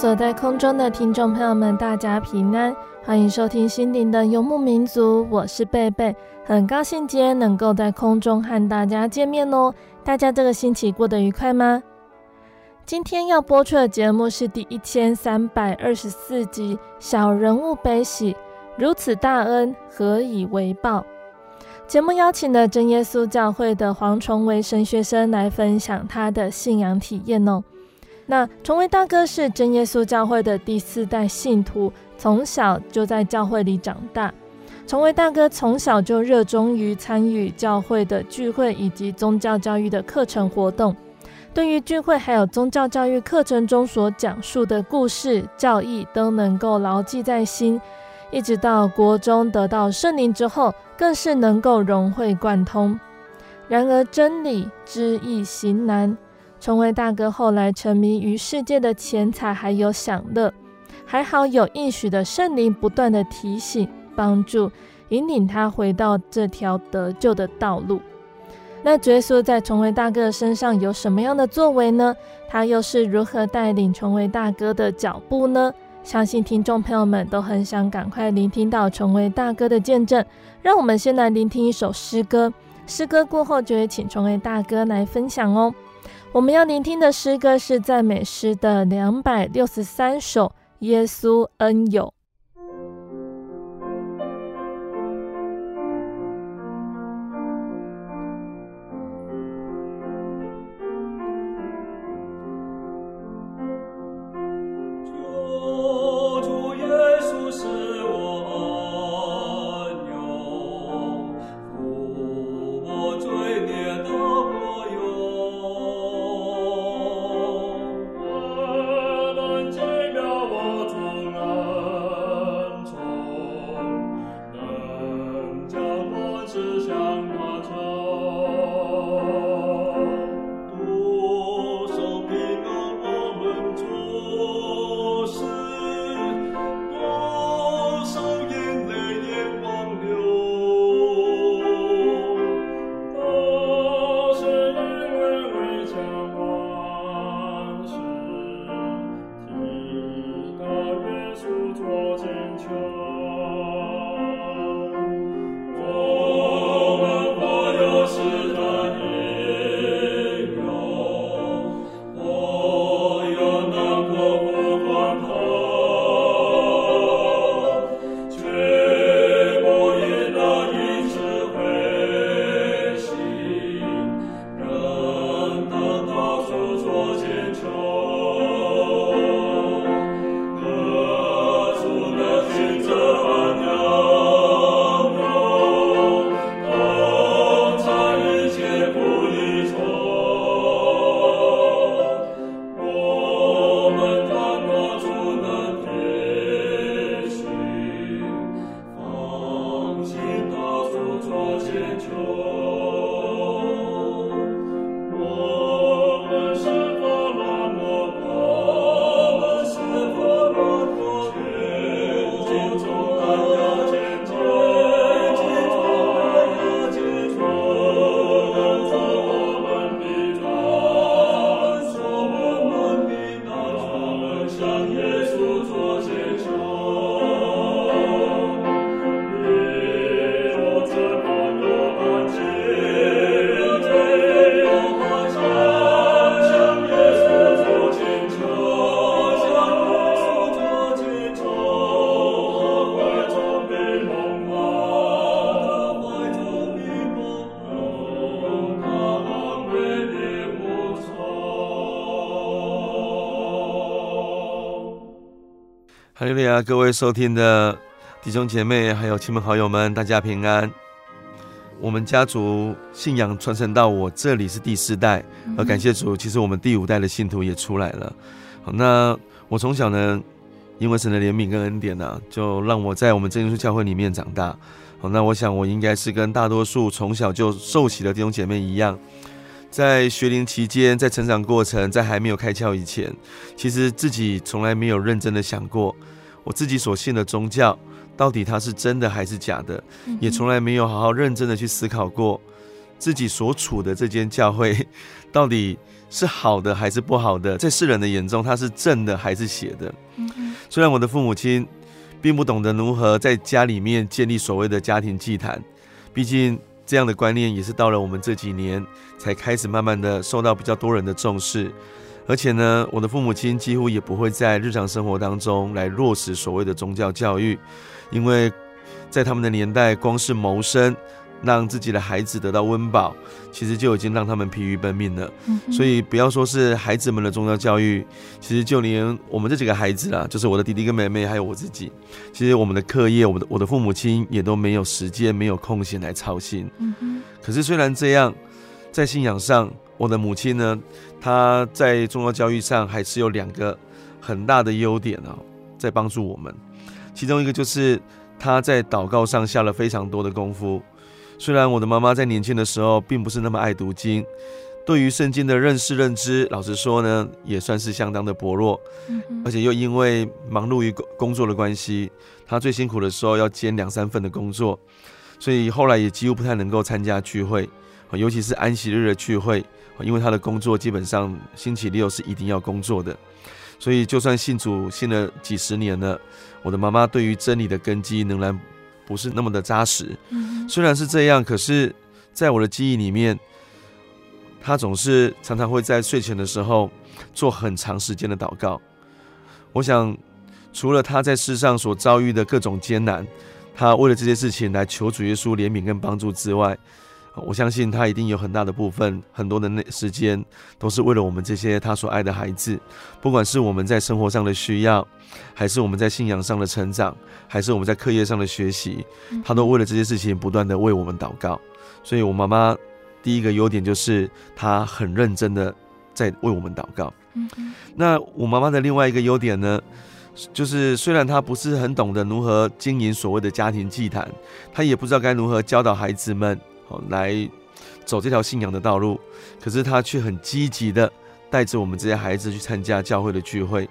所在空中的听众朋友们，大家平安，欢迎收听心灵的游牧民族，我是贝贝，很高兴今天能够在空中和大家见面哦。大家这个星期过得愉快吗？今天要播出的节目是第一千三百二十四集《小人物悲喜》，如此大恩，何以为报？节目邀请了真耶稣教会的黄崇维神学生来分享他的信仰体验哦。那崇维大哥是真耶稣教会的第四代信徒，从小就在教会里长大。崇维大哥从小就热衷于参与教会的聚会以及宗教教育的课程活动，对于聚会还有宗教教育课程中所讲述的故事教义都能够牢记在心，一直到国中得到圣灵之后，更是能够融会贯通。然而真理知易行难。崇维大哥后来沉迷于世界的钱财还有享乐，还好有应许的圣灵不断的提醒、帮助、引领他回到这条得救的道路。那耶稣在崇维大哥身上有什么样的作为呢？他又是如何带领崇维大哥的脚步呢？相信听众朋友们都很想赶快聆听到崇维大哥的见证。让我们先来聆听一首诗歌，诗歌过后就会请崇维大哥来分享哦。我们要聆听的诗歌是赞美诗的两百六十三首，《耶稣恩友》。各位收听的弟兄姐妹，还有亲朋好友们，大家平安。我们家族信仰传承到我这里是第四代，而感谢主，其实我们第五代的信徒也出来了。好，那我从小呢，因为神的怜悯跟恩典呢、啊，就让我在我们真耶稣教会里面长大。好，那我想我应该是跟大多数从小就受洗的弟兄姐妹一样，在学龄期间，在成长过程，在还没有开窍以前，其实自己从来没有认真的想过，我自己所信的宗教。到底它是真的还是假的？也从来没有好好认真的去思考过自己所处的这间教会 到底是好的还是不好的，在世人的眼中它是正的还是邪的？虽然我的父母亲并不懂得如何在家里面建立所谓的家庭祭坛，毕竟这样的观念也是到了我们这几年才开始慢慢的受到比较多人的重视。而且呢，我的父母亲几乎也不会在日常生活当中来落实所谓的宗教教育。因为在他们的年代，光是谋生，让自己的孩子得到温饱，其实就已经让他们疲于奔命了。嗯、所以不要说是孩子们的宗教教育，其实就连我们这几个孩子啦，就是我的弟弟跟妹妹，还有我自己，其实我们的课业，我的我的父母亲也都没有时间、没有空闲来操心。嗯、可是虽然这样，在信仰上，我的母亲呢，她在宗教教育上还是有两个很大的优点啊，在帮助我们。其中一个就是她在祷告上下了非常多的功夫。虽然我的妈妈在年轻的时候并不是那么爱读经，对于圣经的认识认知，老实说呢，也算是相当的薄弱。而且又因为忙碌于工工作的关系，她最辛苦的时候要兼两三份的工作，所以后来也几乎不太能够参加聚会，尤其是安息日的聚会，因为他的工作基本上星期六是一定要工作的。所以就算信主信了几十年了。我的妈妈对于真理的根基仍然不是那么的扎实。虽然是这样，可是在我的记忆里面，她总是常常会在睡前的时候做很长时间的祷告。我想，除了她在世上所遭遇的各种艰难，她为了这些事情来求主耶稣怜悯跟帮助之外，我相信他一定有很大的部分，很多的那时间都是为了我们这些他所爱的孩子，不管是我们在生活上的需要，还是我们在信仰上的成长，还是我们在课业上的学习，他都为了这些事情不断的为我们祷告。所以，我妈妈第一个优点就是她很认真的在为我们祷告。那我妈妈的另外一个优点呢，就是虽然她不是很懂得如何经营所谓的家庭祭坛，她也不知道该如何教导孩子们。来走这条信仰的道路，可是他却很积极的带着我们这些孩子去参加教会的聚会。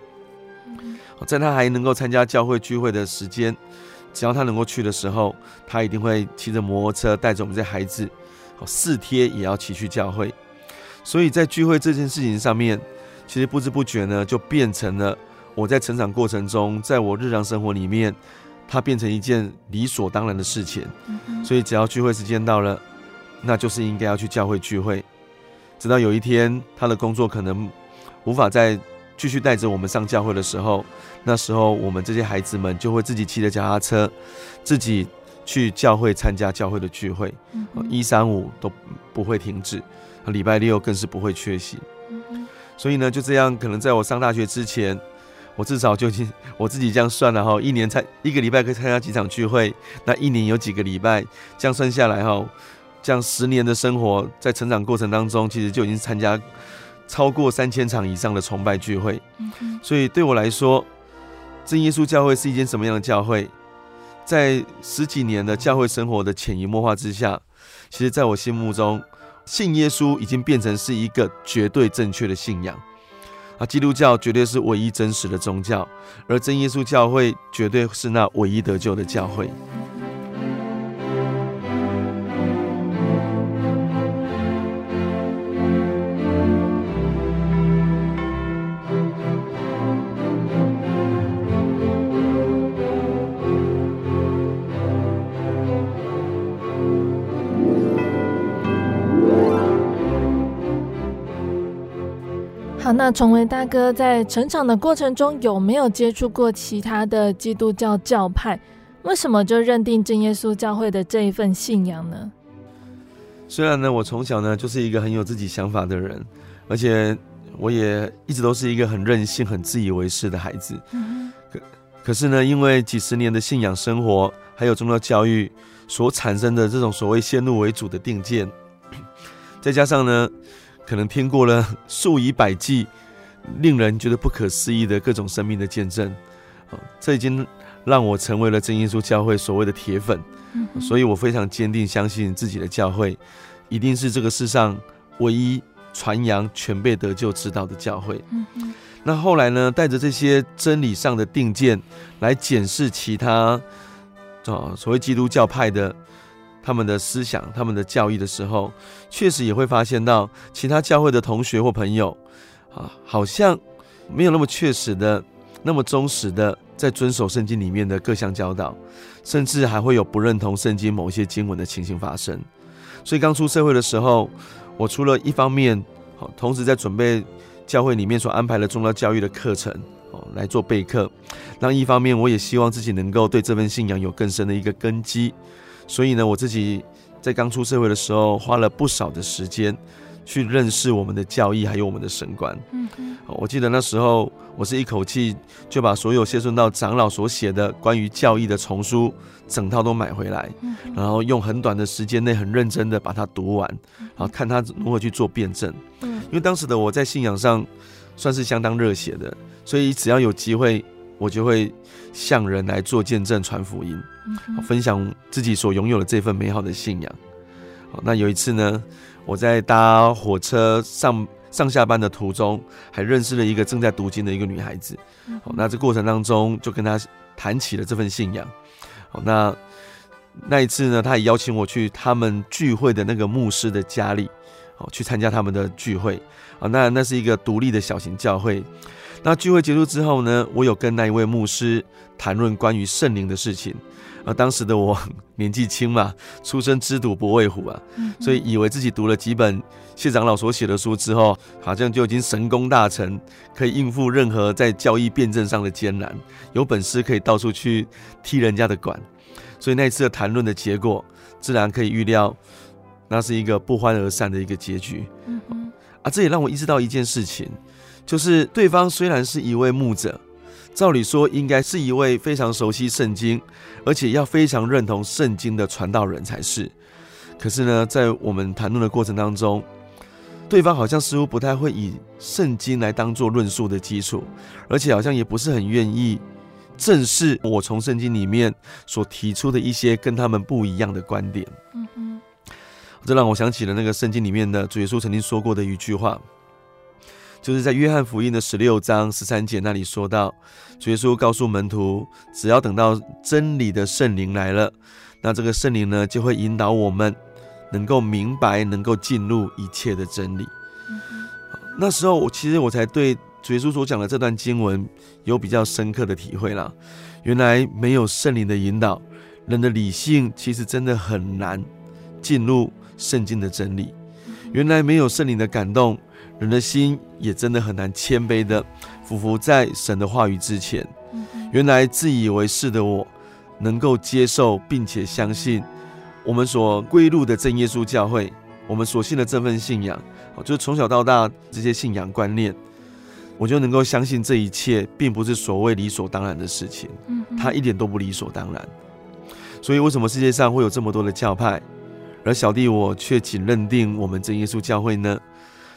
在他还能够参加教会聚会的时间，只要他能够去的时候，他一定会骑着摩托车带着我们这些孩子，四天也要骑去教会。所以在聚会这件事情上面，其实不知不觉呢，就变成了我在成长过程中，在我日常生活里面，它变成一件理所当然的事情。所以只要聚会时间到了。那就是应该要去教会聚会，直到有一天他的工作可能无法再继续带着我们上教会的时候，那时候我们这些孩子们就会自己骑着脚踏车，自己去教会参加教会的聚会，一三五都不会停止，礼拜六更是不会缺席。所以呢，就这样，可能在我上大学之前，我至少就已经 我自己这样算了哈，一年参一个礼拜可以参加几场聚会，那一年有几个礼拜，这样算下来哈。这样十年的生活，在成长过程当中，其实就已经参加超过三千场以上的崇拜聚会。所以对我来说，真耶稣教会是一间什么样的教会？在十几年的教会生活的潜移默化之下，其实在我心目中，信耶稣已经变成是一个绝对正确的信仰。啊，基督教绝对是唯一真实的宗教，而真耶稣教会绝对是那唯一得救的教会。那崇维大哥在成长的过程中有没有接触过其他的基督教教派？为什么就认定真耶稣教会的这一份信仰呢？虽然呢，我从小呢就是一个很有自己想法的人，而且我也一直都是一个很任性、很自以为是的孩子。可可是呢，因为几十年的信仰生活，还有宗教教育所产生的这种所谓先入为主的定见，再加上呢，可能听过了数以百计令人觉得不可思议的各种生命的见证，这已经让我成为了真耶稣教会所谓的铁粉。所以我非常坚定相信自己的教会一定是这个世上唯一传扬全备得救之道的教会。那后来呢，带着这些真理上的定见来检视其他啊所谓基督教派的他们的思想、他们的教育的时候，确实也会发现到其他教会的同学或朋友啊，好像没有那么确实的、那么忠实的在遵守圣经里面的各项教导。甚至还会有不认同圣经某一些经文的情形发生，所以刚出社会的时候，我除了一方面，同时在准备教会里面所安排的宗教教育的课程，哦，来做备课。那一方面，我也希望自己能够对这份信仰有更深的一个根基。所以呢，我自己在刚出社会的时候，花了不少的时间去认识我们的教义，还有我们的神观。嗯，我记得那时候。我是一口气就把所有谢顺道长老所写的关于教义的丛书整套都买回来，然后用很短的时间内很认真的把它读完，然后看他如何去做辩证。嗯因为当时的我在信仰上算是相当热血的，所以只要有机会，我就会向人来做见证、传福音，分享自己所拥有的这份美好的信仰。那有一次呢，我在搭火车上。上下班的途中，还认识了一个正在读经的一个女孩子。好，那这过程当中就跟她谈起了这份信仰。好，那那一次呢，她也邀请我去他们聚会的那个牧师的家里，好，去参加他们的聚会。啊，那那是一个独立的小型教会。那聚会结束之后呢，我有跟那一位牧师谈论关于圣灵的事情。而当时的我 年纪轻嘛，出生之犊不畏虎啊，所以以为自己读了几本谢长老所写的书之后，好像就已经神功大成，可以应付任何在教义辩证上的艰难，有本事可以到处去踢人家的馆。所以那一次的谈论的结果，自然可以预料，那是一个不欢而散的一个结局。啊，这也让我意识到一件事情，就是对方虽然是一位牧者。照理说，应该是一位非常熟悉圣经，而且要非常认同圣经的传道人才是。可是呢，在我们谈论的过程当中，对方好像似乎不太会以圣经来当做论述的基础，而且好像也不是很愿意正视我从圣经里面所提出的一些跟他们不一样的观点。这让我想起了那个圣经里面的主耶稣曾经说过的一句话。就是在约翰福音的十六章十三节那里说到，主耶稣告诉门徒，只要等到真理的圣灵来了，那这个圣灵呢，就会引导我们能够明白，能够进入一切的真理。那时候我其实我才对主耶稣所讲的这段经文有比较深刻的体会了。原来没有圣灵的引导，人的理性其实真的很难进入圣经的真理。原来没有圣灵的感动。人的心也真的很难谦卑的俯伏在神的话语之前。原来自以为是的我，能够接受并且相信我们所归入的正耶稣教会，我们所信的这份信仰，就是从小到大这些信仰观念，我就能够相信这一切并不是所谓理所当然的事情，它一点都不理所当然。所以为什么世界上会有这么多的教派，而小弟我却仅认定我们真耶稣教会呢？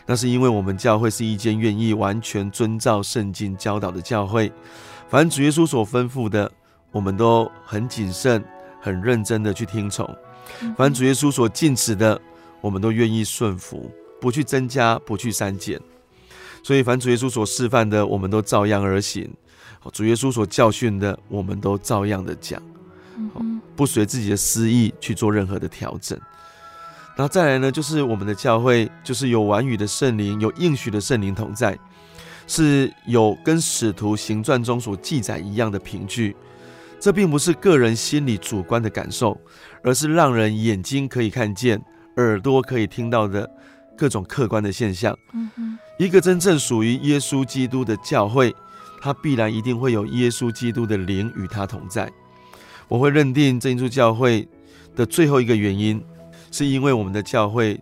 那是因为我们教会是一间愿意完全遵照圣经教导的教会，凡主耶稣所吩咐的，我们都很谨慎、很认真的去听从；凡主耶稣所禁止的，我们都愿意顺服，不去增加，不去删减。所以，凡主耶稣所示范的，我们都照样而行；主耶稣所教训的，我们都照样的讲，不随自己的私意去做任何的调整。然后再来呢，就是我们的教会，就是有完语的圣灵，有应许的圣灵同在，是有跟使徒行传中所记载一样的凭据。这并不是个人心里主观的感受，而是让人眼睛可以看见、耳朵可以听到的各种客观的现象。一个真正属于耶稣基督的教会，它必然一定会有耶稣基督的灵与他同在。我会认定这一座教会的最后一个原因。是因为我们的教会，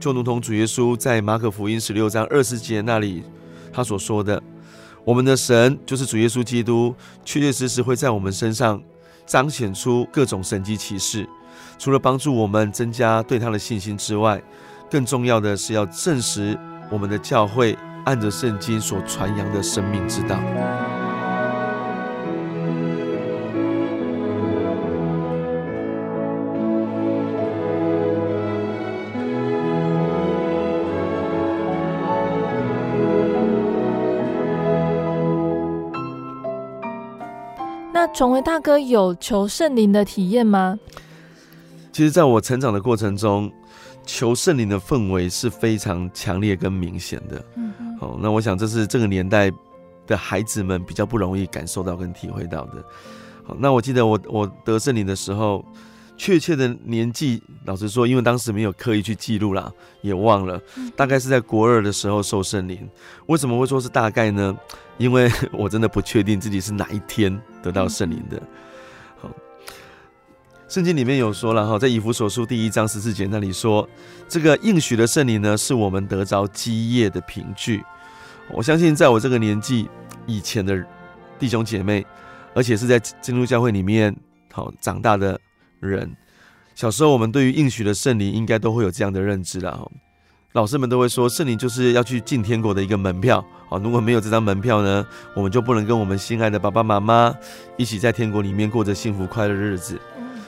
就如同主耶稣在马可福音十六章二十节那里他所说的：“我们的神就是主耶稣基督，确确实实会在我们身上彰显出各种神迹奇事。除了帮助我们增加对他的信心之外，更重要的是要证实我们的教会按着圣经所传扬的生命之道。崇维大哥有求圣灵的体验吗？其实，在我成长的过程中，求圣灵的氛围是非常强烈跟明显的。嗯嗯。好，那我想这是这个年代的孩子们比较不容易感受到跟体会到的。好，那我记得我我得圣灵的时候，确切的年纪，老实说，因为当时没有刻意去记录啦，也忘了。大概是在国二的时候受圣灵。为什么会说是大概呢？因为 我真的不确定自己是哪一天得到圣灵的。圣经里面有说了哈，在以弗所书第一章十四节那里说，这个应许的圣灵呢，是我们得着基业的凭据。我相信，在我这个年纪以前的弟兄姐妹，而且是在基督教会里面好长大的人，小时候我们对于应许的圣灵，应该都会有这样的认知了哈。老师们都会说，圣灵就是要去进天国的一个门票啊，如果没有这张门票呢，我们就不能跟我们心爱的爸爸妈妈一起在天国里面过着幸福快乐的日子。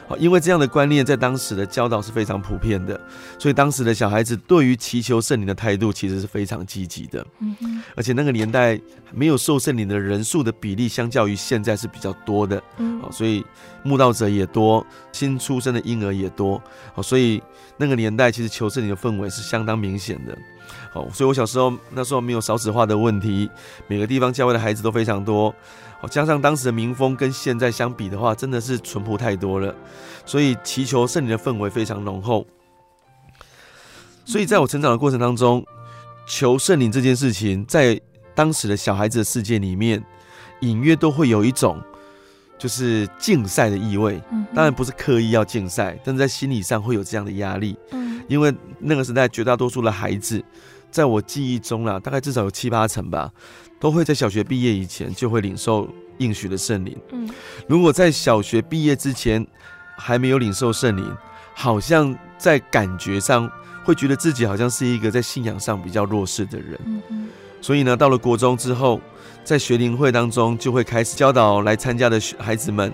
好，因为这样的观念在当时的教导是非常普遍的，所以当时的小孩子对于祈求圣灵的态度其实是非常积极的。而且那个年代没有受圣灵的人数的比例，相较于现在是比较多的。嗯，好，所以慕道者也多，新出生的婴儿也多。好，所以那个年代其实求圣灵的氛围是相当明显的。好，所以我小时候那时候没有少子化的问题，每个地方教会的孩子都非常多。加上当时的民风跟现在相比的话，真的是淳朴太多了，所以祈求圣灵的氛围非常浓厚。所以在我成长的过程当中，求圣灵这件事情，在当时的小孩子的世界里面，隐约都会有一种就是竞赛的意味。当然不是刻意要竞赛，但是在心理上会有这样的压力。嗯因为那个时代绝大多数的孩子，在我记忆中啦，大概至少有七八成吧。都会在小学毕业以前就会领受应许的圣灵。嗯，如果在小学毕业之前还没有领受圣灵，好像在感觉上会觉得自己好像是一个在信仰上比较弱势的人。嗯嗯。所以呢，到了国中之后，在学灵会当中就会开始教导来参加的孩子们，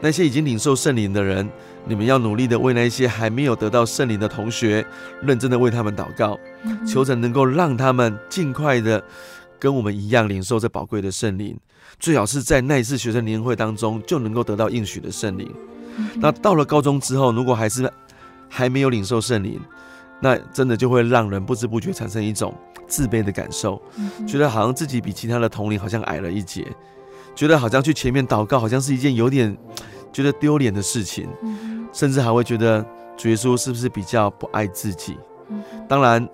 那些已经领受圣灵的人，你们要努力的为那些还没有得到圣灵的同学，认真的为他们祷告，求神能够让他们尽快的。跟我们一样领受这宝贵的圣灵，最好是在那一次学生年会当中就能够得到应许的圣灵。那到了高中之后，如果还是还没有领受圣灵，那真的就会让人不知不觉产生一种自卑的感受，觉得好像自己比其他的同龄好像矮了一截，觉得好像去前面祷告好像是一件有点 觉得丢脸的事情，甚至还会觉得主耶稣是不是比较不爱自己？当然。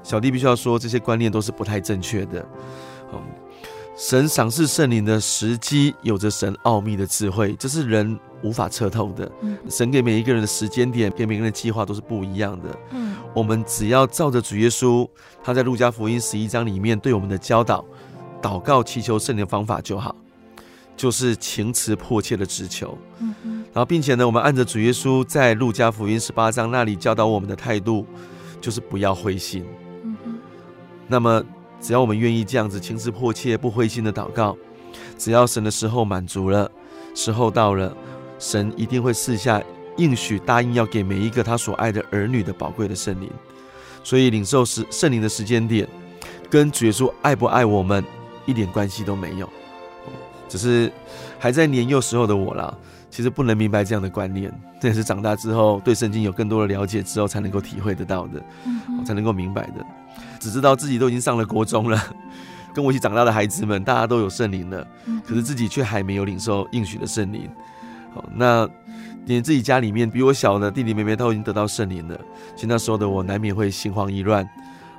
小弟必须要说，这些观念都是不太正确的。嗯，神赏赐圣灵的时机有着神奥秘的智慧，这是人无法测透的。神给每一个人的时间点，给每个人的计划都是不一样的。嗯，我们只要照着主耶稣他在路加福音十一章里面对我们的教导，祷告祈求圣灵的方法就好，就是情辞迫切的直求。嗯，然后并且呢，我们按着主耶稣在路加福音十八章那里教导我们的态度，就是不要灰心。那么，只要我们愿意这样子情词迫切、不灰心的祷告，只要神的时候满足了，时候到了，神一定会赐下应许，答应要给每一个他所爱的儿女的宝贵的圣灵。所以，领受时圣灵的时间点，跟主耶稣爱不爱我们一点关系都没有。只是还在年幼时候的我啦，其实不能明白这样的观念，这也是长大之后对圣经有更多的了解之后才能够体会得到的，才能够明白的。只知道自己都已经上了国中了，跟我一起长大的孩子们，大家都有圣灵了，可是自己却还没有领受应许的圣灵。好，那连自己家里面比我小的弟弟妹妹都已经得到圣灵了，其实那时候的我难免会心慌意乱。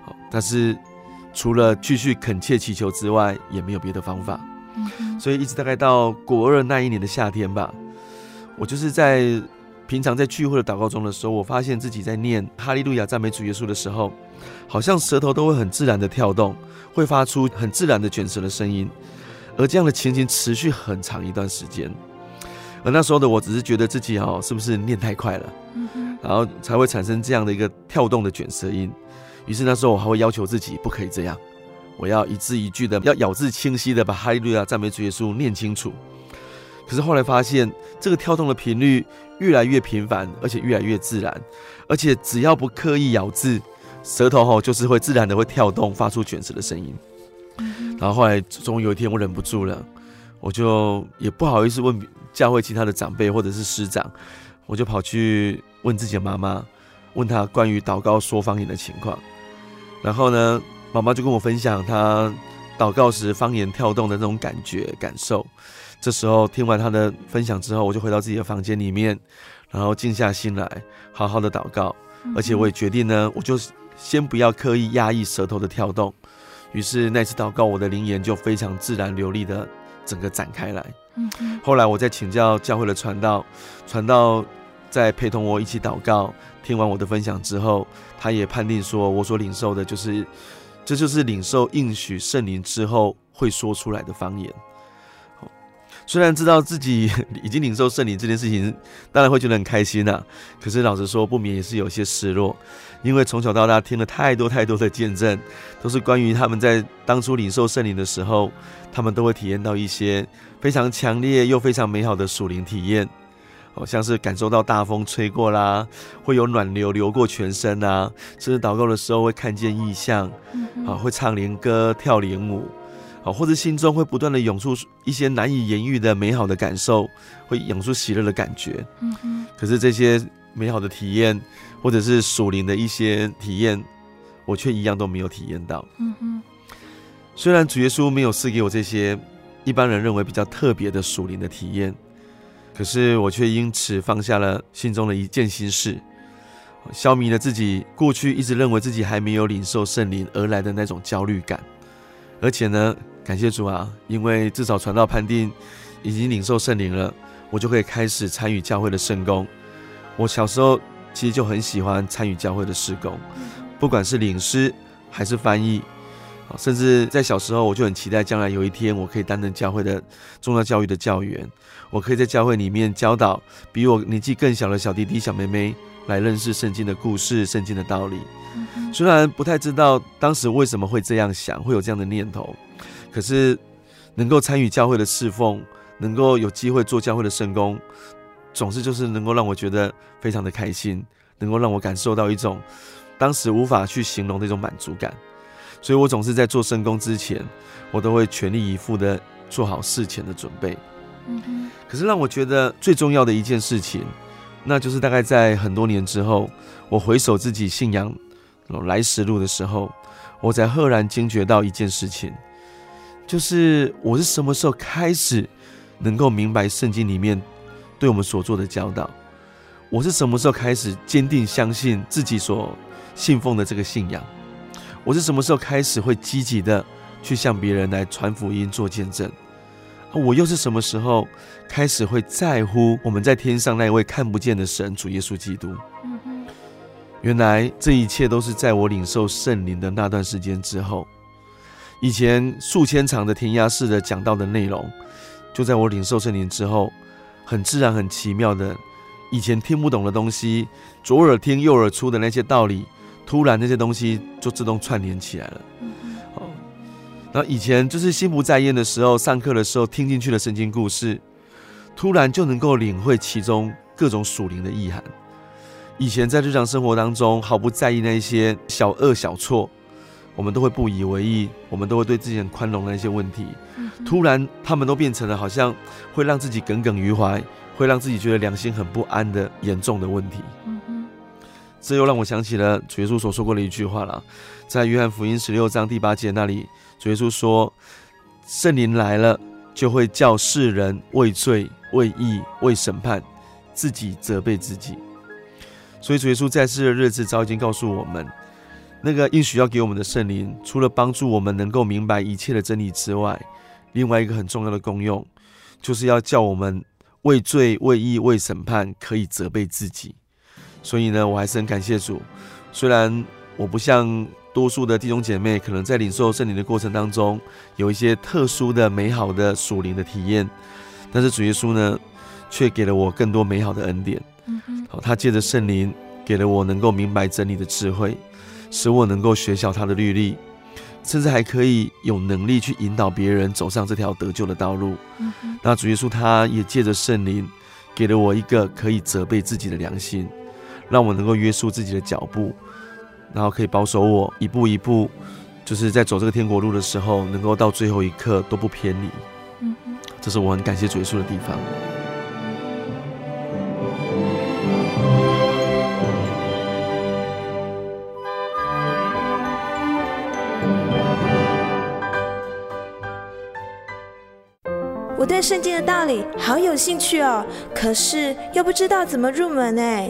好，但是除了继续恳切祈求之外，也没有别的方法。所以一直大概到国二那一年的夏天吧，我就是在平常在聚会的祷告中的时候，我发现自己在念哈利路亚赞美主耶稣的时候，好像舌头都会很自然的跳动，会发出很自然的卷舌的声音，而这样的情形持续很长一段时间。而那时候的我只是觉得自己哦，是不是念太快了，然后才会产生这样的一个跳动的卷舌音。于是那时候我还会要求自己不可以这样，我要一字一句的，要咬字清晰的把哈利路亚赞美主耶稣念清楚。可是后来发现，这个跳动的频率越来越频繁，而且越来越自然，而且只要不刻意咬字，舌头吼就是会自然的会跳动，发出卷舌的声音。然后后来终于有一天，我忍不住了，我就也不好意思问教会其他的长辈或者是师长，我就跑去问自己的妈妈，问她关于祷告说方言的情况。然后呢，妈妈就跟我分享她祷告时方言跳动的那种感觉感受。这时候听完他的分享之后，我就回到自己的房间里面，然后静下心来，好好的祷告。而且我也决定呢，我就先不要刻意压抑舌头的跳动。于是那次祷告，我的灵言就非常自然流利的整个展开来。后来我再请教教会的传道，传道在陪同我一起祷告，听完我的分享之后，他也判定说，我所领受的就是，这就是领受应许圣灵之后会说出来的方言。虽然知道自己 已经领受圣灵这件事情，当然会觉得很开心呐、啊。可是老实说，不免也是有些失落，因为从小到大听了太多太多的见证，都是关于他们在当初领受圣灵的时候，他们都会体验到一些非常强烈又非常美好的属灵体验，好像是感受到大风吹过啦，会有暖流流过全身啊，甚至祷告的时候会看见异象，啊，会唱灵歌、跳灵舞。好，或者心中会不断的涌出一些难以言喻的美好的感受，会涌出喜乐的感觉。嗯哼。可是这些美好的体验，或者是属灵的一些体验，我却一样都没有体验到。嗯哼。虽然主耶稣没有赐给我这些一般人认为比较特别的属灵的体验，可是我却因此放下了心中的一件心事，消弭了自己过去一直认为自己还没有领受圣灵而来的那种焦虑感。而且呢，感谢主啊，因为至少传道判定已经领受圣灵了，我就可以开始参与教会的圣工。我小时候其实就很喜欢参与教会的事工，不管是领诗还是翻译，甚至在小时候我就很期待将来有一天我可以担任教会的重要教育的教员，我可以在教会里面教导比我年纪更小的小弟弟小妹妹来认识圣经的故事、圣经的道理。虽然不太知道当时为什么会这样想，会有这样的念头，可是能够参与教会的侍奉，能够有机会做教会的圣工，总是就是能够让我觉得非常的开心，能够让我感受到一种当时无法去形容的一种满足感。所以我总是在做圣工之前，我都会全力以赴的做好事前的准备。可是让我觉得最重要的一件事情，那就是大概在很多年之后，我回首自己信仰。来时路的时候，我才赫然惊觉到一件事情，就是我是什么时候开始能够明白圣经里面对我们所做的教导？我是什么时候开始坚定相信自己所信奉的这个信仰？我是什么时候开始会积极的去向别人来传福音、做见证？我又是什么时候开始会在乎我们在天上那位看不见的神主耶稣基督？原来这一切都是在我领受圣灵的那段时间之后。以前数千场的填鸭式的讲道的内容，就在我领受圣灵之后，很自然、很奇妙的，以前听不懂的东西，左耳听右耳出的那些道理，突然那些东西就自动串联起来了。哦，然后以前就是心不在焉的时候，上课的时候听进去的圣经故事，突然就能够领会其中各种属灵的意涵。以前在日常生活当中毫不在意那一些小恶小错，我们都会不以为意，我们都会对自己很宽容的一些问题，突然他们都变成了好像会让自己耿耿于怀，会让自己觉得良心很不安的严重的问题。这又让我想起了主耶稣所说过的一句话了，在约翰福音十六章第八节那里，主耶稣说：“圣灵来了，就会叫世人畏罪、畏义、畏审判，自己责备自己。”所以主耶稣在世的日子早已经告诉我们，那个应许要给我们的圣灵，除了帮助我们能够明白一切的真理之外，另外一个很重要的功用，就是要叫我们畏罪、畏义、畏审判，可以责备自己。所以呢，我还是很感谢主。虽然我不像多数的弟兄姐妹，可能在领受圣灵的过程当中，有一些特殊的、美好的属灵的体验，但是主耶稣呢，却给了我更多美好的恩典。好，他借着圣灵给了我能够明白真理的智慧，使我能够学晓他的律例，甚至还可以有能力去引导别人走上这条得救的道路。那主耶稣他也借着圣灵给了我一个可以责备自己的良心。让我能够约束自己的脚步，然后可以保守我一步一步，就是在走这个天国路的时候，能够到最后一刻都不偏离。嗯，这是我很感谢主耶稣的地方。我对圣经的道理好有兴趣哦，可是又不知道怎么入门哎。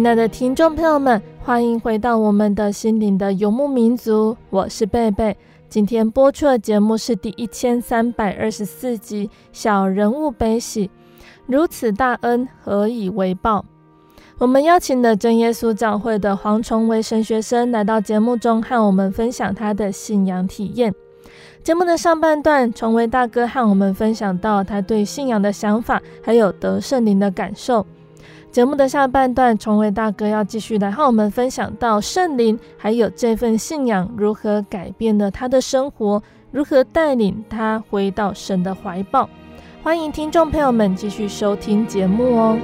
亲爱的听众朋友们，欢迎回到我们的心灵的游牧民族，我是贝贝。今天播出的节目是第一千三百二十四集《小人物悲喜》，如此大恩，何以为报？我们邀请了真耶稣教会的黄崇维神学生来到节目中，和我们分享他的信仰体验。节目的上半段，崇维大哥和我们分享到他对信仰的想法，还有得圣灵的感受。节目的下半段，崇伟大哥要继续来和我们分享到圣灵，还有这份信仰如何改变了他的生活，如何带领他回到神的怀抱。欢迎听众朋友们继续收听节目哦。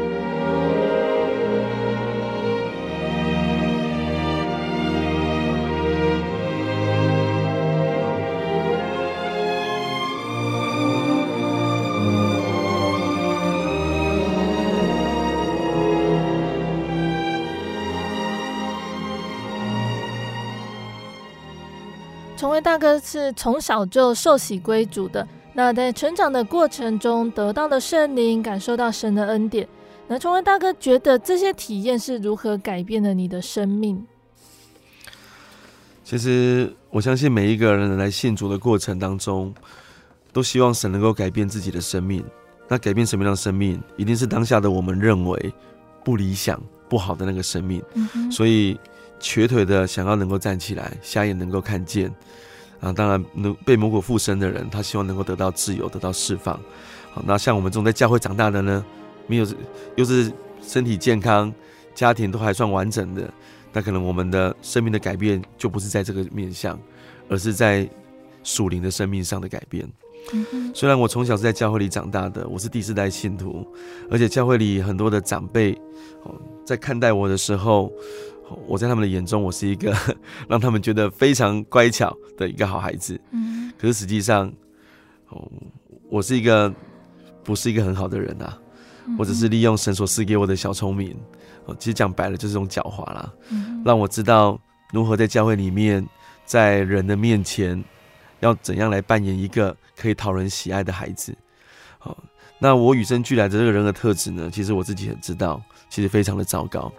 崇维大哥是从小就受洗归主的，那在成长的过程中得到了圣灵，感受到神的恩典。那崇维大哥觉得这些体验是如何改变了你的生命？其实我相信每一个人来信主的过程当中，都希望神能够改变自己的生命。那改变什么样的生命？一定是当下的我们认为不理想、不好的那个生命。嗯、所以。瘸腿的想要能够站起来，瞎眼能够看见，啊，当然能被魔鬼附身的人，他希望能够得到自由，得到释放。好，那像我们这种在教会长大的呢，没有又是身体健康，家庭都还算完整的，那可能我们的生命的改变就不是在这个面向，而是在属灵的生命上的改变。嗯。虽然我从小是在教会里长大的，我是第四代信徒，而且教会里很多的长辈，在看待我的时候。我在他们的眼中，我是一个 让他们觉得非常乖巧的一个好孩子。嗯，可是实际上，哦，我是一个不是一个很好的人啊。我只是利用神所赐给我的小聪明，哦，其实讲白了就是种狡猾啦。嗯，让我知道如何在教会里面，在人的面前，要怎样来扮演一个可以讨人喜爱的孩子。好，那我与生俱来的这个人格特质呢，其实我自己也知道，其实非常的糟糕。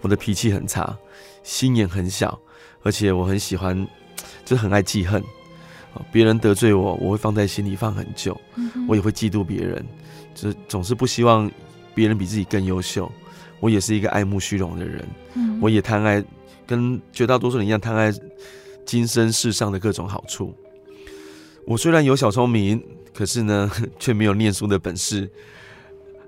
我的脾气很差，心眼很小，而且我很喜欢，就很爱记恨。别人得罪我，我会放在心里放很久。我也会嫉妒别人，就是总是不希望别人比自己更优秀。我也是一个爱慕虚荣的人，我也贪爱，跟绝大多数人一样贪爱今生世上的各种好处。我虽然有小聪明，可是呢，却没有念书的本事。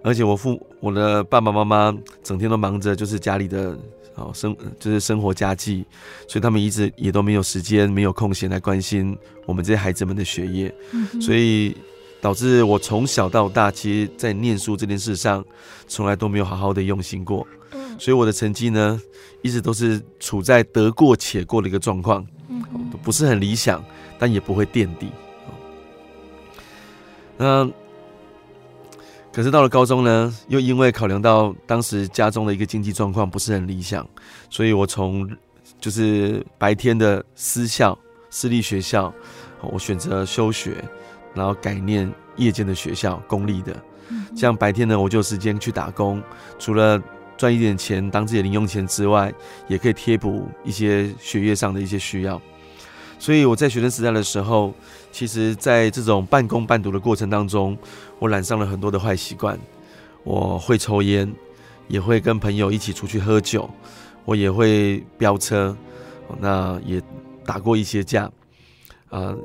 而且我父我的爸爸妈妈整天都忙着就是家里的哦生就是生活家计，所以他们一直也都没有时间没有空闲来关心我们这些孩子们的学业，嗯、所以导致我从小到大，其实在念书这件事上从来都没有好好的用心过，嗯、所以我的成绩呢一直都是处在得过且过的一个状况，嗯、不是很理想，但也不会垫底。那。可是到了高中呢，又因为考量到当时家中的一个经济状况不是很理想，所以我从就是白天的私校、私立学校，我选择休学，然后改念夜间的学校，公立的。这样白天呢，我就有时间去打工，除了赚一点钱当自己的零用钱之外，也可以贴补一些学业上的一些需要。所以我在学生时代的时候，其实在这种半工半读的过程当中，我染上了很多的坏习惯。我会抽烟，也会跟朋友一起出去喝酒，我也会飙车，那也打过一些架，啊，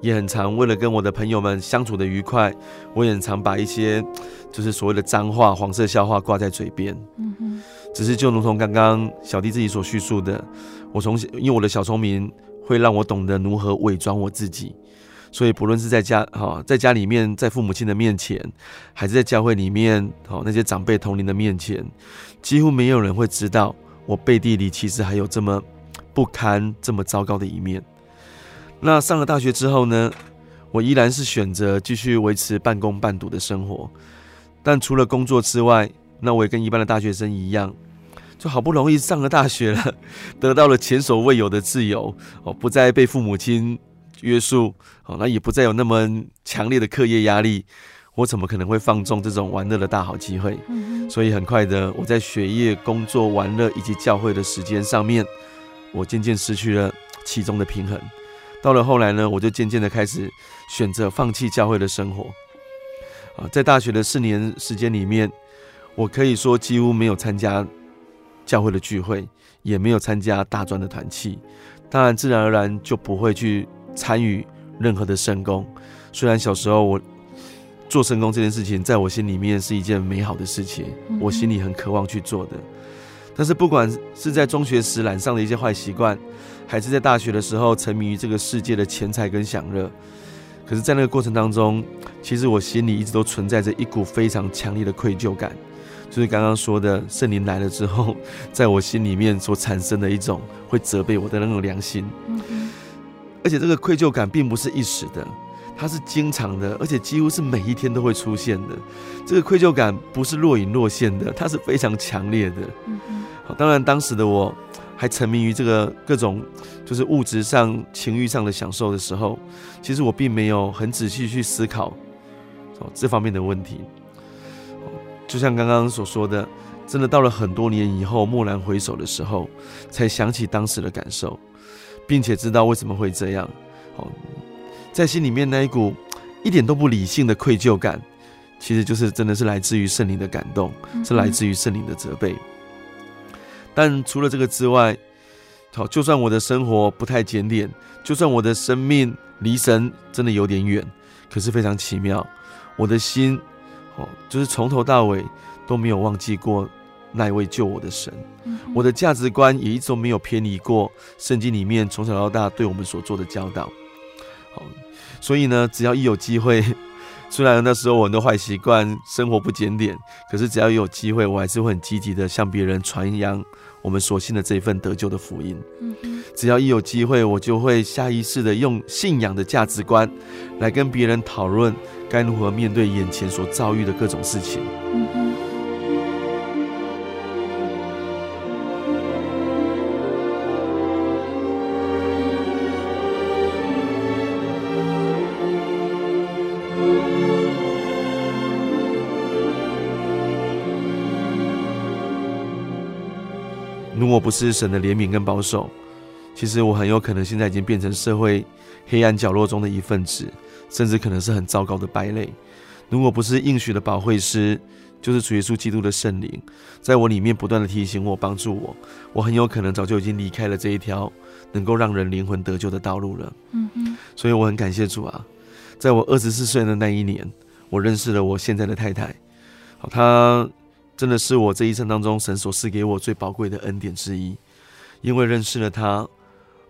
也很常为了跟我的朋友们相处的愉快，我也很常把一些就是所谓的脏话、黄色笑话挂在嘴边。嗯哼。只是就如同刚刚小弟自己所叙述的，我从小因为我的小聪明。会让我懂得如何伪装我自己，所以不论是在家哈，在家里面，在父母亲的面前，还是在教会里面，好那些长辈同龄的面前，几乎没有人会知道我背地里其实还有这么不堪、这么糟糕的一面。那上了大学之后呢，我依然是选择继续维持半工半读的生活，但除了工作之外，那我也跟一般的大学生一样。就好不容易上了大学了，得到了前所未有的自由哦，不再被父母亲约束哦，那也不再有那么强烈的课业压力，我怎么可能会放纵这种玩乐的大好机会？所以很快的，我在学业、工作、玩乐以及教会的时间上面，我渐渐失去了其中的平衡。到了后来呢，我就渐渐的开始选择放弃教会的生活啊，在大学的四年时间里面，我可以说几乎没有参加。教会的聚会也没有参加大专的团契，当然自然而然就不会去参与任何的圣工。虽然小时候我做圣工这件事情，在我心里面是一件美好的事情，我心里很渴望去做的。但是不管是在中学时染上的一些坏习惯，还是在大学的时候沉迷于这个世界的钱财跟享乐，可是，在那个过程当中，其实我心里一直都存在着一股非常强烈的愧疚感。就是刚刚说的，圣灵来了之后，在我心里面所产生的一种会责备我的那种良心，而且这个愧疚感并不是一时的，它是经常的，而且几乎是每一天都会出现的。这个愧疚感不是若隐若现的，它是非常强烈的。好，当然当时的我还沉迷于这个各种就是物质上、情欲上的享受的时候，其实我并没有很仔细去思考哦这方面的问题。就像刚刚所说的，真的到了很多年以后，蓦然回首的时候，才想起当时的感受，并且知道为什么会这样。好，在心里面那一股一点都不理性的愧疚感，其实就是真的是来自于圣灵的感动，是来自于圣灵的责备。但除了这个之外，好，就算我的生活不太检点，就算我的生命离神真的有点远，可是非常奇妙，我的心。哦，就是从头到尾都没有忘记过那一位救我的神，嗯、我的价值观也一直都没有偏离过圣经里面从小到大对我们所做的教导。好，所以呢，只要一有机会，虽然那时候我很多坏习惯，生活不检点，可是只要一有机会，我还是会很积极的向别人传扬我们所信的这一份得救的福音。嗯、只要一有机会，我就会下意识的用信仰的价值观来跟别人讨论。该如何面对眼前所遭遇的各种事情？嗯果不是神的怜悯跟保守，其实我很有可能现在已经变成社会黑暗角落中的一份子。甚至可能是很糟糕的败类。如果不是应许的保惠师，就是主耶稣基督的圣灵，在我里面不断的提醒我、帮助我，我很有可能早就已经离开了这一条能够让人灵魂得救的道路了。嗯哼。所以我很感谢主啊，在我二十四岁的那一年，我认识了我现在的太太。好，她真的是我这一生当中神所赐给我最宝贵的恩典之一。因为认识了他，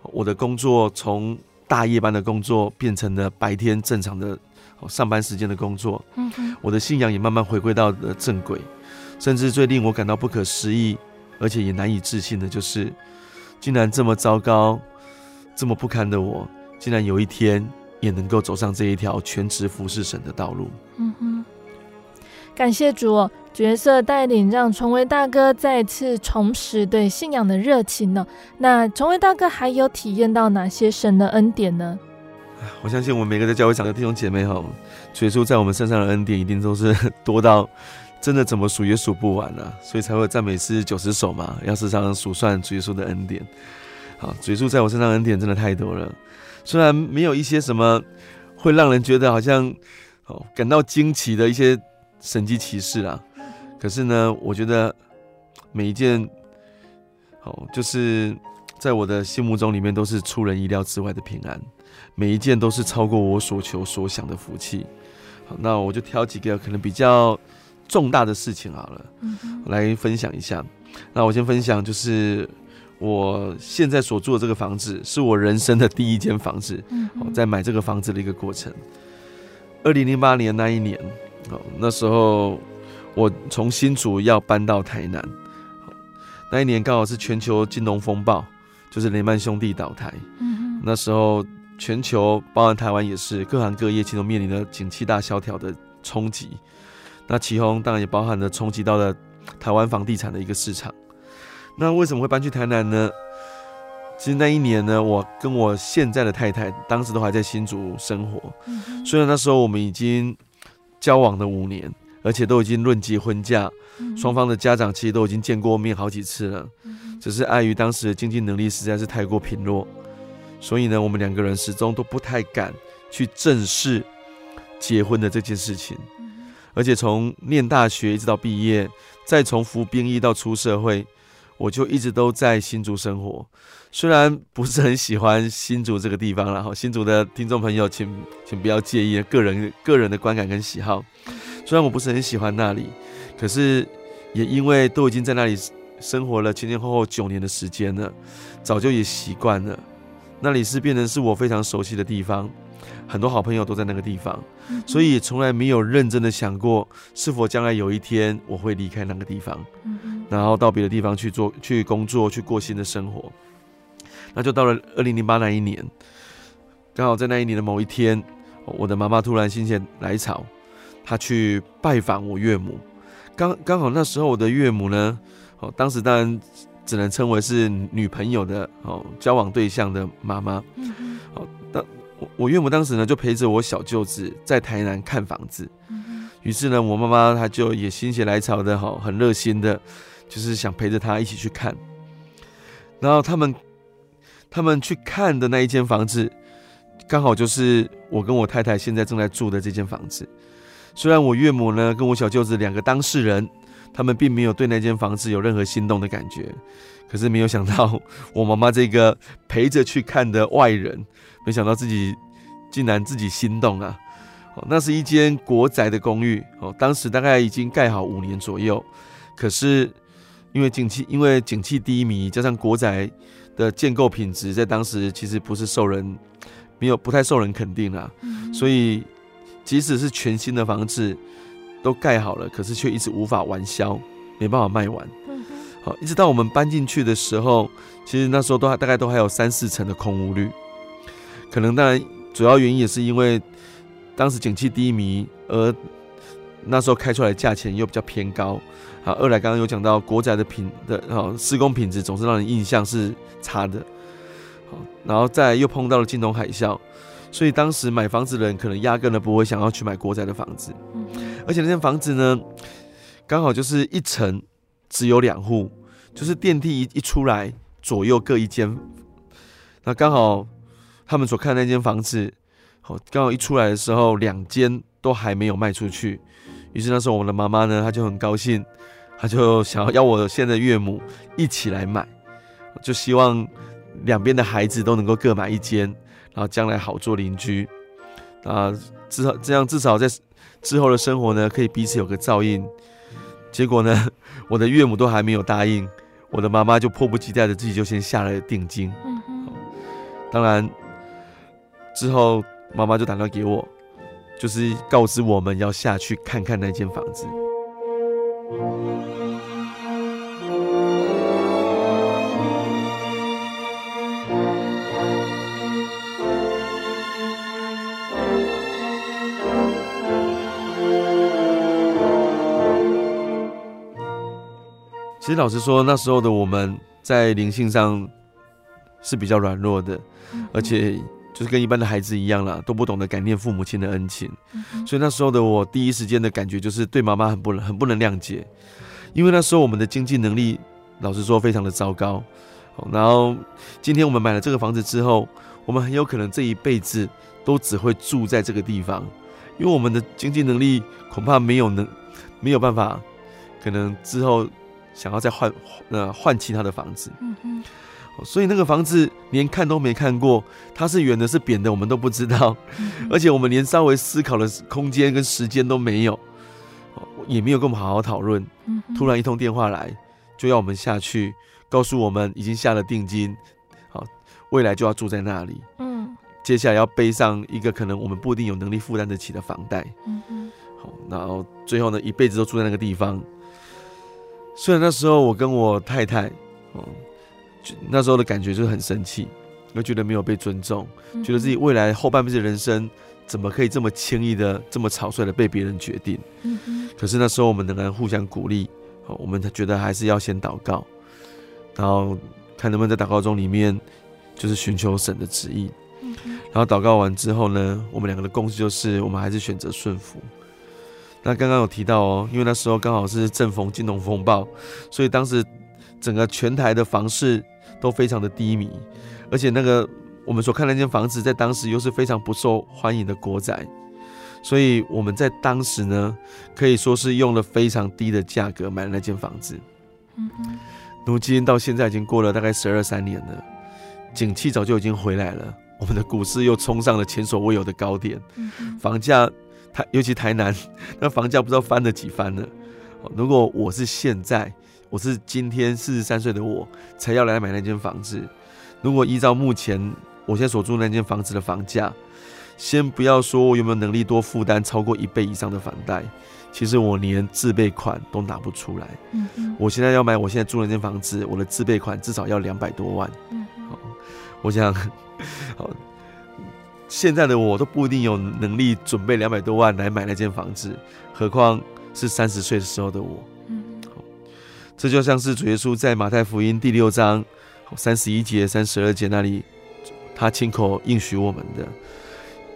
我的工作从大夜班的工作变成了白天正常的上班时间的工作。嗯哼，我的信仰也慢慢回归到了正轨。甚至最令我感到不可思议，而且也难以置信的，就是竟然这么糟糕、这么不堪的我，竟然有一天也能够走上这一条全职服侍神的道路。嗯哼，感谢主，角色带领让崇维大哥再次重拾对信仰的热情呢。那崇维大哥还有体验到哪些神的恩典呢？我相信我们每个在教会场的弟兄姐妹哈，主耶稣在我们身上的恩典一定都是多到。真的怎么数也数不完呢、啊？所以才会赞美诗九十首嘛，要时常数算主耶稣的恩典。好，主耶稣在我身上的恩典真的太多了。虽然没有一些什么会让人觉得好像哦感到惊奇的一些神迹骑士啊，可是呢，我觉得每一件哦，就是在我的心目中里面都是出人意料之外的平安，每一件都是超过我所求所想的福气。好，那我就挑几个可能比较。重大的事情好了，我来分享一下。那我先分享，就是我现在所住的这个房子，是我人生的第一间房子。我在买这个房子的一个过程。二零零八年那一年，哦，那时候我从新竹要搬到台南，那一年刚好是全球金融风暴，就是雷曼兄弟倒台。那时候全球，包含台湾也是，各行各业其实都面临了景气大萧条的冲击。那其中当然也包含了冲击到了台湾房地产的一个市场。那为什么会搬去台南呢？其实那一年呢，我跟我现在的太太当时都还在新竹生活。虽然那时候我们已经交往了五年，而且都已经论及婚嫁，双方的家长其实都已经见过面好几次了。只是碍于当时的经济能力实在是太过贫弱，所以呢，我们两个人始终都不太敢去正视结婚的这件事情。而且从念大学一直到毕业，再从服兵役到出社会，我就一直都在新竹生活。虽然不是很喜欢新竹这个地方然后，新竹的听众朋友请请不要介意个人个人的观感跟喜好。虽然我不是很喜欢那里，可是也因为都已经在那里生活了前前后后九年的时间了，早就也习惯了。那里是变成是我非常熟悉的地方。很多好朋友都在那个地方，所以从来没有认真的想过是否将来有一天我会离开那个地方，然后到别的地方去做、去工作、去过新的生活。那就到了二零零八那一年，刚好在那一年的某一天，我的妈妈突然心血来潮，她去拜访我岳母。刚刚好那时候我的岳母呢，哦，当时当然只能称为是女朋友的哦交往对象的妈妈，哦，当。我岳母当时呢，就陪着我小舅子在台南看房子。于是呢，我妈妈她就也心血来潮的哈，很热心的，就是想陪着她一起去看。然后他们他们去看的那一间房子，刚好就是我跟我太太现在正在住的这间房子。虽然我岳母呢跟我小舅子两个当事人，他们并没有对那间房子有任何心动的感觉，可是没有想到我妈妈这个陪着去看的外人。没想到自己竟然自己心动啊！哦，那是一间国宅的公寓哦，当时大概已经盖好五年左右，可是因为景气因为景气低迷，加上国宅的建构品质在当时其实不是受人没有不太受人肯定啊，所以即使是全新的房子都盖好了，可是却一直无法完销，没办法卖完。好，一直到我们搬进去的时候，其实那时候都还大概都还有三四成的空屋率。可能当然，主要原因也是因为当时景气低迷，而那时候开出来的价钱又比较偏高。啊，二来刚刚有讲到国宅的品的啊施工品质总是让人印象是差的。好，然后再又碰到了金融海啸，所以当时买房子的人可能压根呢不会想要去买国宅的房子。而且那间房子呢，刚好就是一层只有两户，就是电梯一一出来，左右各一间，那刚好。他们所看的那间房子，好，刚好一出来的时候，两间都还没有卖出去。于是那时候我们的妈妈呢，她就很高兴，他就想要邀我现在岳母一起来买，就希望两边的孩子都能够各买一间，然后将来好做邻居。啊，至少这样至少在之后的生活呢，可以彼此有个照应。结果呢，我的岳母都还没有答应，我的妈妈就迫不及待的自己就先下了定金。嗯哼。当然之后妈妈就打电话给我，就是告知我们要下去看看那间房子。其实老实说，那时候的我们在灵性上是比较软弱的，而且就是跟一般的孩子一样啦，都不懂得感念父母亲的恩情。所以那时候的我，第一时间的感觉就是对妈妈很不能很不能谅解，因为那时候我们的经济能力，老实说非常的糟糕。然后今天我们买了这个房子之后，我们很有可能这一辈子都只会住在这个地方，因为我们的经济能力恐怕没有能没有办法，可能之后。想要再换呃换其他的房子，嗯嗯，所以那个房子连看都没看过，它是圆的，是扁的，我们都不知道，而且我们连稍微思考的空间跟时间都没有，也没有跟我们好好讨论。突然一通电话来，就要我们下去，告诉我们已经下了定金，好，未来就要住在那里。嗯，接下来要背上一个可能我们不一定有能力负担得起的房贷。嗯嗯，好，然后最后呢，一辈子都住在那个地方。虽然那时候我跟我太太，哦，就那时候的感觉就是很生气，又觉得没有被尊重，觉得自己未来后半辈子人生怎么可以这么轻易的、这么草率的被别人决定。可是那时候我们仍然互相鼓励，哦，我们觉得还是要先祷告，然后看能不能在祷告中里面就是寻求神的旨意。然后祷告完之后呢，我们两个的共识就是，我们还是选择顺服。那刚刚有提到哦，因为那时候刚好是正逢金融风暴，所以当时整个全台的房市都非常的低迷，而且那个我们所看的那间房子在当时又是非常不受欢迎的国宅，所以我们在当时呢可以说是用了非常低的价格买了那间房子。嗯哼，如今到现在已经过了大概十二三年了，景气早就已经回来了，我们的股市又冲上了前所未有的高点，房价。台尤其台南，那房价不知道翻了几番了。如果我是现在，我是今天四十三岁的我，才要来买那间房子。如果依照目前我现在所住那间房子的房价，先不要说我有没有能力多负担超过一倍以上的房贷，其实我连自备款都拿不出来。嗯嗯。我现在要买我现在住那间房子，我的自备款至少要两百多万。嗯。好，我想，好。现在的我都不一定有能力准备两百多万来买那间房子，何况是三十岁的时候的我。嗯，这就像是主耶稣在马太福音第六章三十一节、三十二节那里，他亲口应许我们的，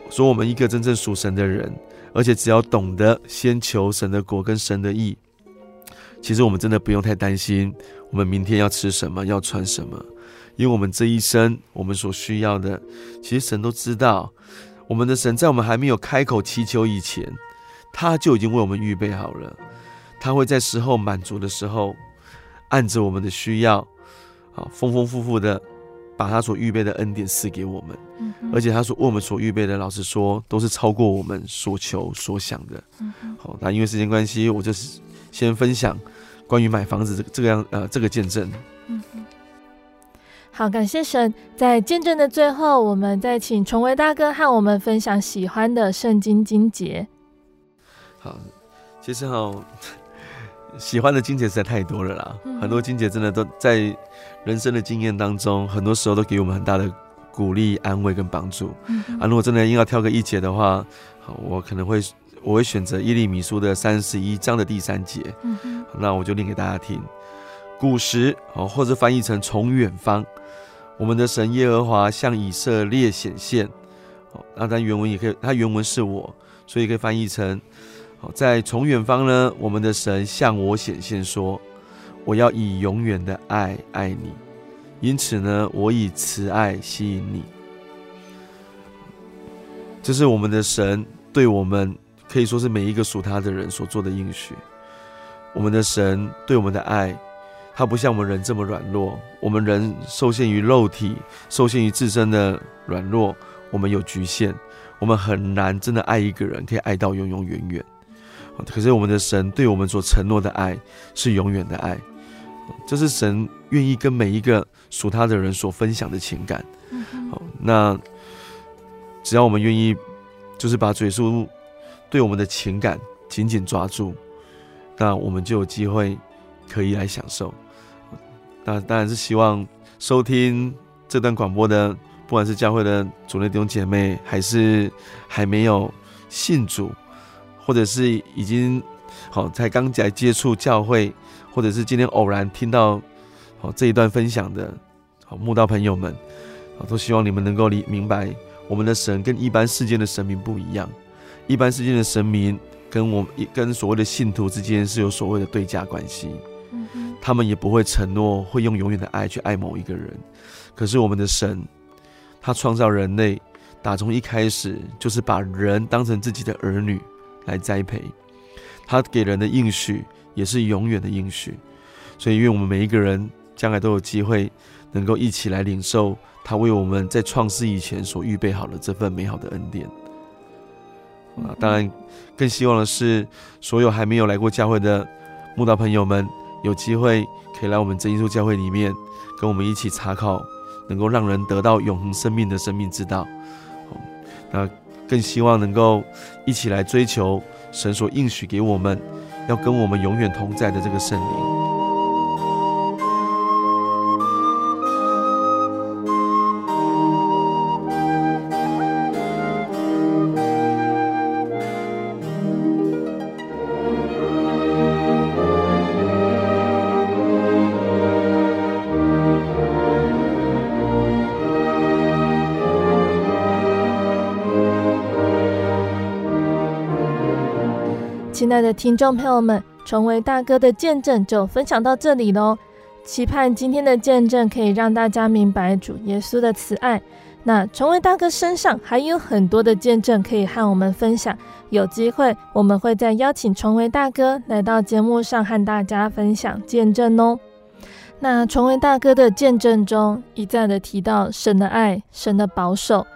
说我们一个真正属神的人，而且只要懂得先求神的果跟神的意，其实我们真的不用太担心，我们明天要吃什么，要穿什么。因为我们这一生，我们所需要的，其实神都知道。我们的神在我们还没有开口祈求以前，他就已经为我们预备好了。他会在时候满足的时候，按着我们的需要，啊，丰丰富富的把他所预备的恩典赐给我们。嗯、而且他所为我们所预备的，老实说，都是超过我们所求所想的。嗯、好，那因为时间关系，我就是先分享关于买房子这个这个样呃这个见证。嗯好，感谢神。在见证的最后，我们再请崇维大哥和我们分享喜欢的圣经经节。好，其实哈，喜欢的经节实在太多了啦。嗯、很多经节真的都在人生的经验当中，很多时候都给我们很大的鼓励、安慰跟帮助。嗯、啊，如果真的硬要挑个一节的话，好，我可能会我会选择耶利米书的三十一章的第三节。嗯，那我就念给大家听。古时，哦，或者翻译成从远方。我们的神耶和华向以色列显现，哦，那但原文也可以，它原文是我，所以可以翻译成，哦，在从远方呢，我们的神向我显现说，我要以永远的爱爱你，因此呢，我以慈爱吸引你。这是我们的神对我们可以说是每一个属他的人所做的应许，我们的神对我们的爱。他不像我们人这么软弱，我们人受限于肉体，受限于自身的软弱，我们有局限。我们很难真的爱一个人，可以爱到永永远远。可是我们的神对我们所承诺的爱是永远的爱，这是神愿意跟每一个属他的人所分享的情感。好，那只要我们愿意，就是把主耶稣对我们的情感紧紧抓住，那我们就有机会可以来享受。那当然是希望收听这段广播的，不管是教会的主内弟兄姐妹，还是还没有信主。或者是已经好才刚来接触教会，或者是今天偶然听到好这一段分享的好慕道朋友们，都希望你们能够理明白，我们的神跟一般世界的神明不一样。一般世界的神明跟我跟所谓的信徒之间是有所谓的对价关系，他们也不会承诺会用永远的爱去爱某一个人。可是我们的神，他创造人类，打从一开始就是把人当成自己的儿女。来栽培，他给人的应许也是永远的应许，所以愿我们每一个人将来都有机会能够一起来领受他为我们在创世以前所预备好的这份美好的恩典。啊，当然更希望的是，所有还没有来过教会的慕道朋友们，有机会可以来我们真耶稣教会里面，跟我们一起查考，能够让人得到永恒生命的生命之道。那。更希望能够一起来追求神所应许给我们，要跟我们永远同在的这个圣灵。听众朋友们，崇维大哥的见证就分享到这里喽。期盼今天的见证可以让大家明白主耶稣的慈爱。那崇维大哥身上还有很多的见证可以和我们分享，有机会我们会再邀请崇维大哥来到节目上和大家分享见证哦。那崇维大哥的见证中一再的提到神的爱、神的保守，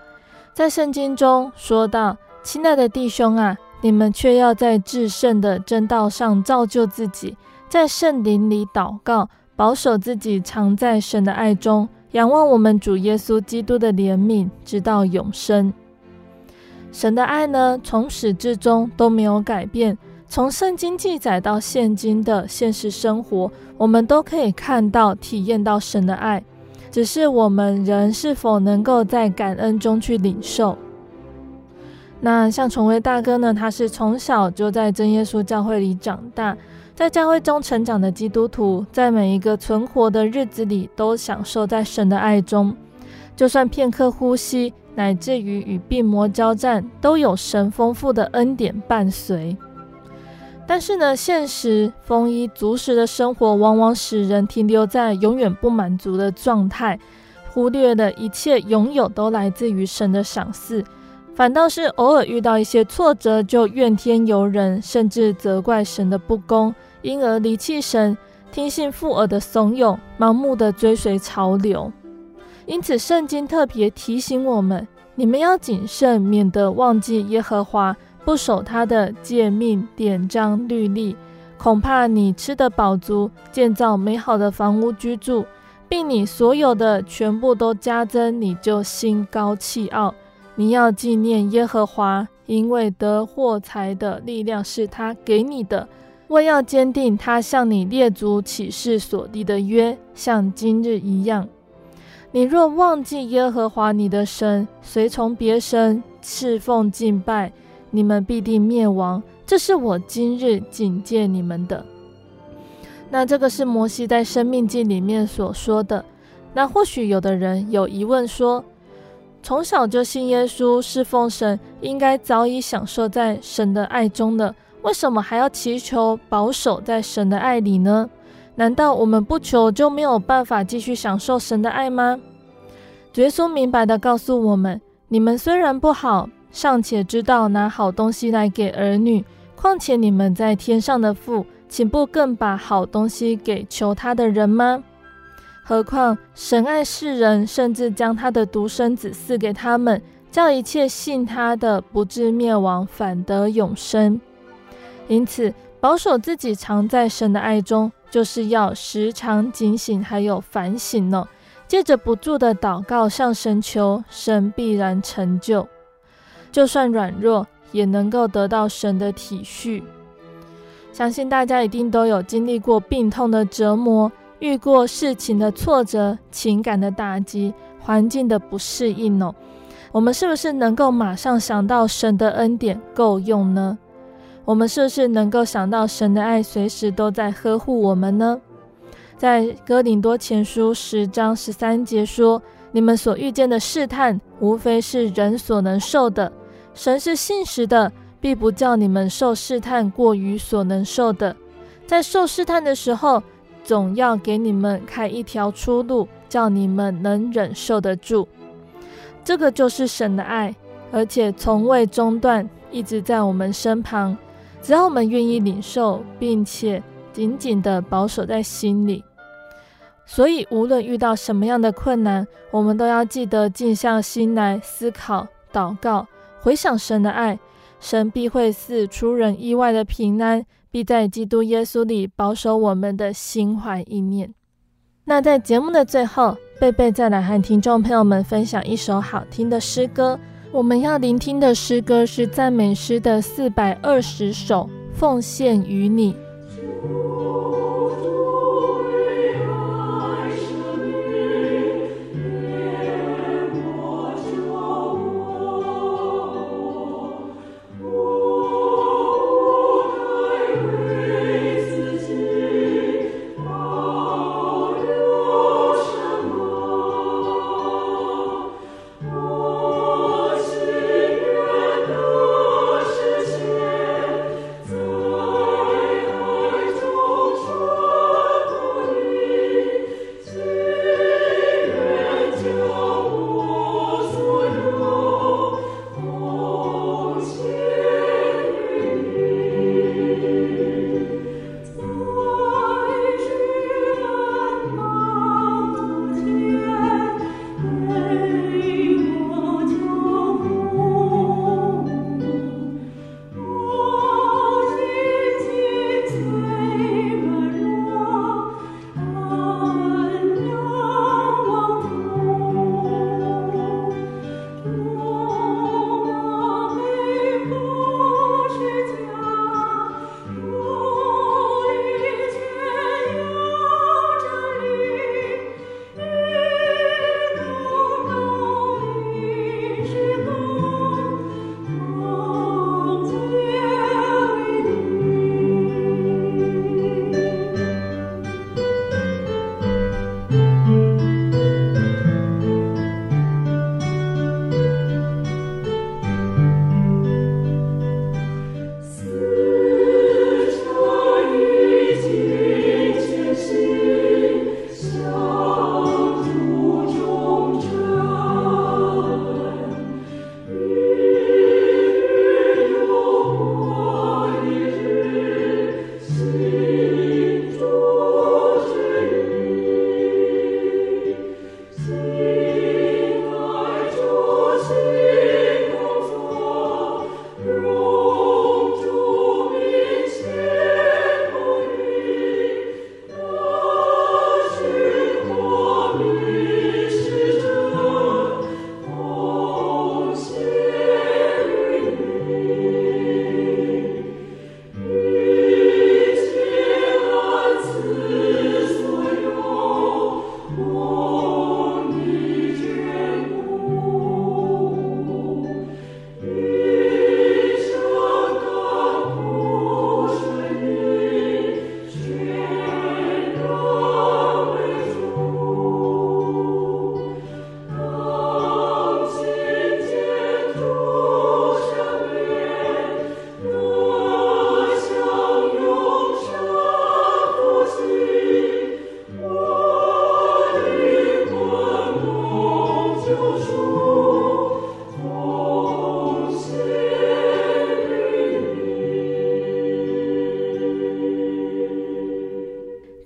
在圣经中说到：“亲爱的弟兄啊。”你们却要在至圣的真道上造就自己，在圣灵里祷告，保守自己，常在神的爱中，仰望我们主耶稣基督的怜悯，直到永生。神的爱呢，从始至终都没有改变。从圣经记载到现今的现实生活，我们都可以看到、体验到神的爱，只是我们人是否能够在感恩中去领受。那像崇威大哥呢，他是从小就在真耶稣教会里长大，在教会中成长的基督徒，在每一个存活的日子里，都享受在神的爱中。就算片刻呼吸，乃至于与病魔交战，都有神丰富的恩典伴随。但是呢，现实丰衣足食的生活，往往使人停留在永远不满足的状态，忽略了一切拥有都来自于神的赏赐。反倒是偶尔遇到一些挫折，就怨天尤人，甚至责怪神的不公，因而离弃神，听信附耳的怂恿，盲目的追随潮流。因此，圣经特别提醒我们：你们要谨慎，免得忘记耶和华，不守他的诫命、典章、律例。恐怕你吃得饱足，建造美好的房屋居住，并你所有的全部都加增，你就心高气傲。你要纪念耶和华，因为得获财的力量是他给你的。我要坚定他向你列祖起誓所立的约，像今日一样。你若忘记耶和华你的神，随从别神侍奉敬拜，你们必定灭亡。这是我今日警戒你们的。那这个是摩西在生命记里面所说的。那或许有的人有疑问说，从小就信耶稣、侍奉神，应该早已享受在神的爱中了。为什么还要祈求保守在神的爱里呢？难道我们不求就没有办法继续享受神的爱吗？耶稣明白的告诉我们：你们虽然不好，尚且知道拿好东西来给儿女，况且你们在天上的父，岂不更把好东西给求他的人吗？何况神爱世人，甚至将他的独生子赐给他们，叫一切信他的不至灭亡，反得永生。因此，保守自己常在神的爱中，就是要时常警醒，还有反省呢。借着不住的祷告向神求，神必然成就。就算软弱，也能够得到神的体恤。相信大家一定都有经历过病痛的折磨，遇过事情的挫折、情感的打击、环境的不适应哦。我们是不是能够马上想到神的恩典够用呢？我们是不是能够想到神的爱随时都在呵护我们呢？在哥林多前书十章十三节说：“你们所遇见的试探，无非是人所能受的。神是信实的，必不叫你们受试探过于所能受的。在受试探的时候，总要给你们开一条出路，叫你们能忍受得住。这个就是神的爱，而且从未中断，一直在我们身旁。只要我们愿意领受，并且紧紧地保守在心里。”所以，无论遇到什么样的困难，我们都要记得静下心来思考、祷告、回想神的爱，神必会赐出人意外的平安，必在基督耶稣里保守我们的心怀意念。那在节目的最后，贝贝再来和听众朋友们分享一首好听的诗歌。我们要聆听的诗歌是赞美诗的四百二十首，奉献于你。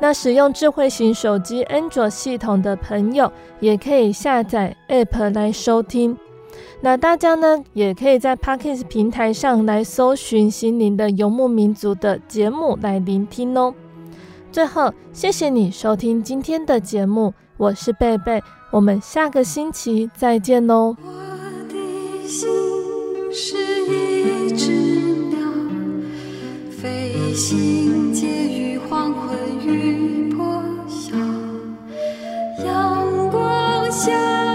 那使用智慧型手机安卓系统的朋友，也可以下载 App 来收听。那大家呢，也可以在 Podcast 平台上来搜寻心灵的游牧民族的节目来聆听哦。最后，谢谢你收听今天的节目，我是贝贝，我们下个星期再见喽。我的心是一只鸟，飞行介于家。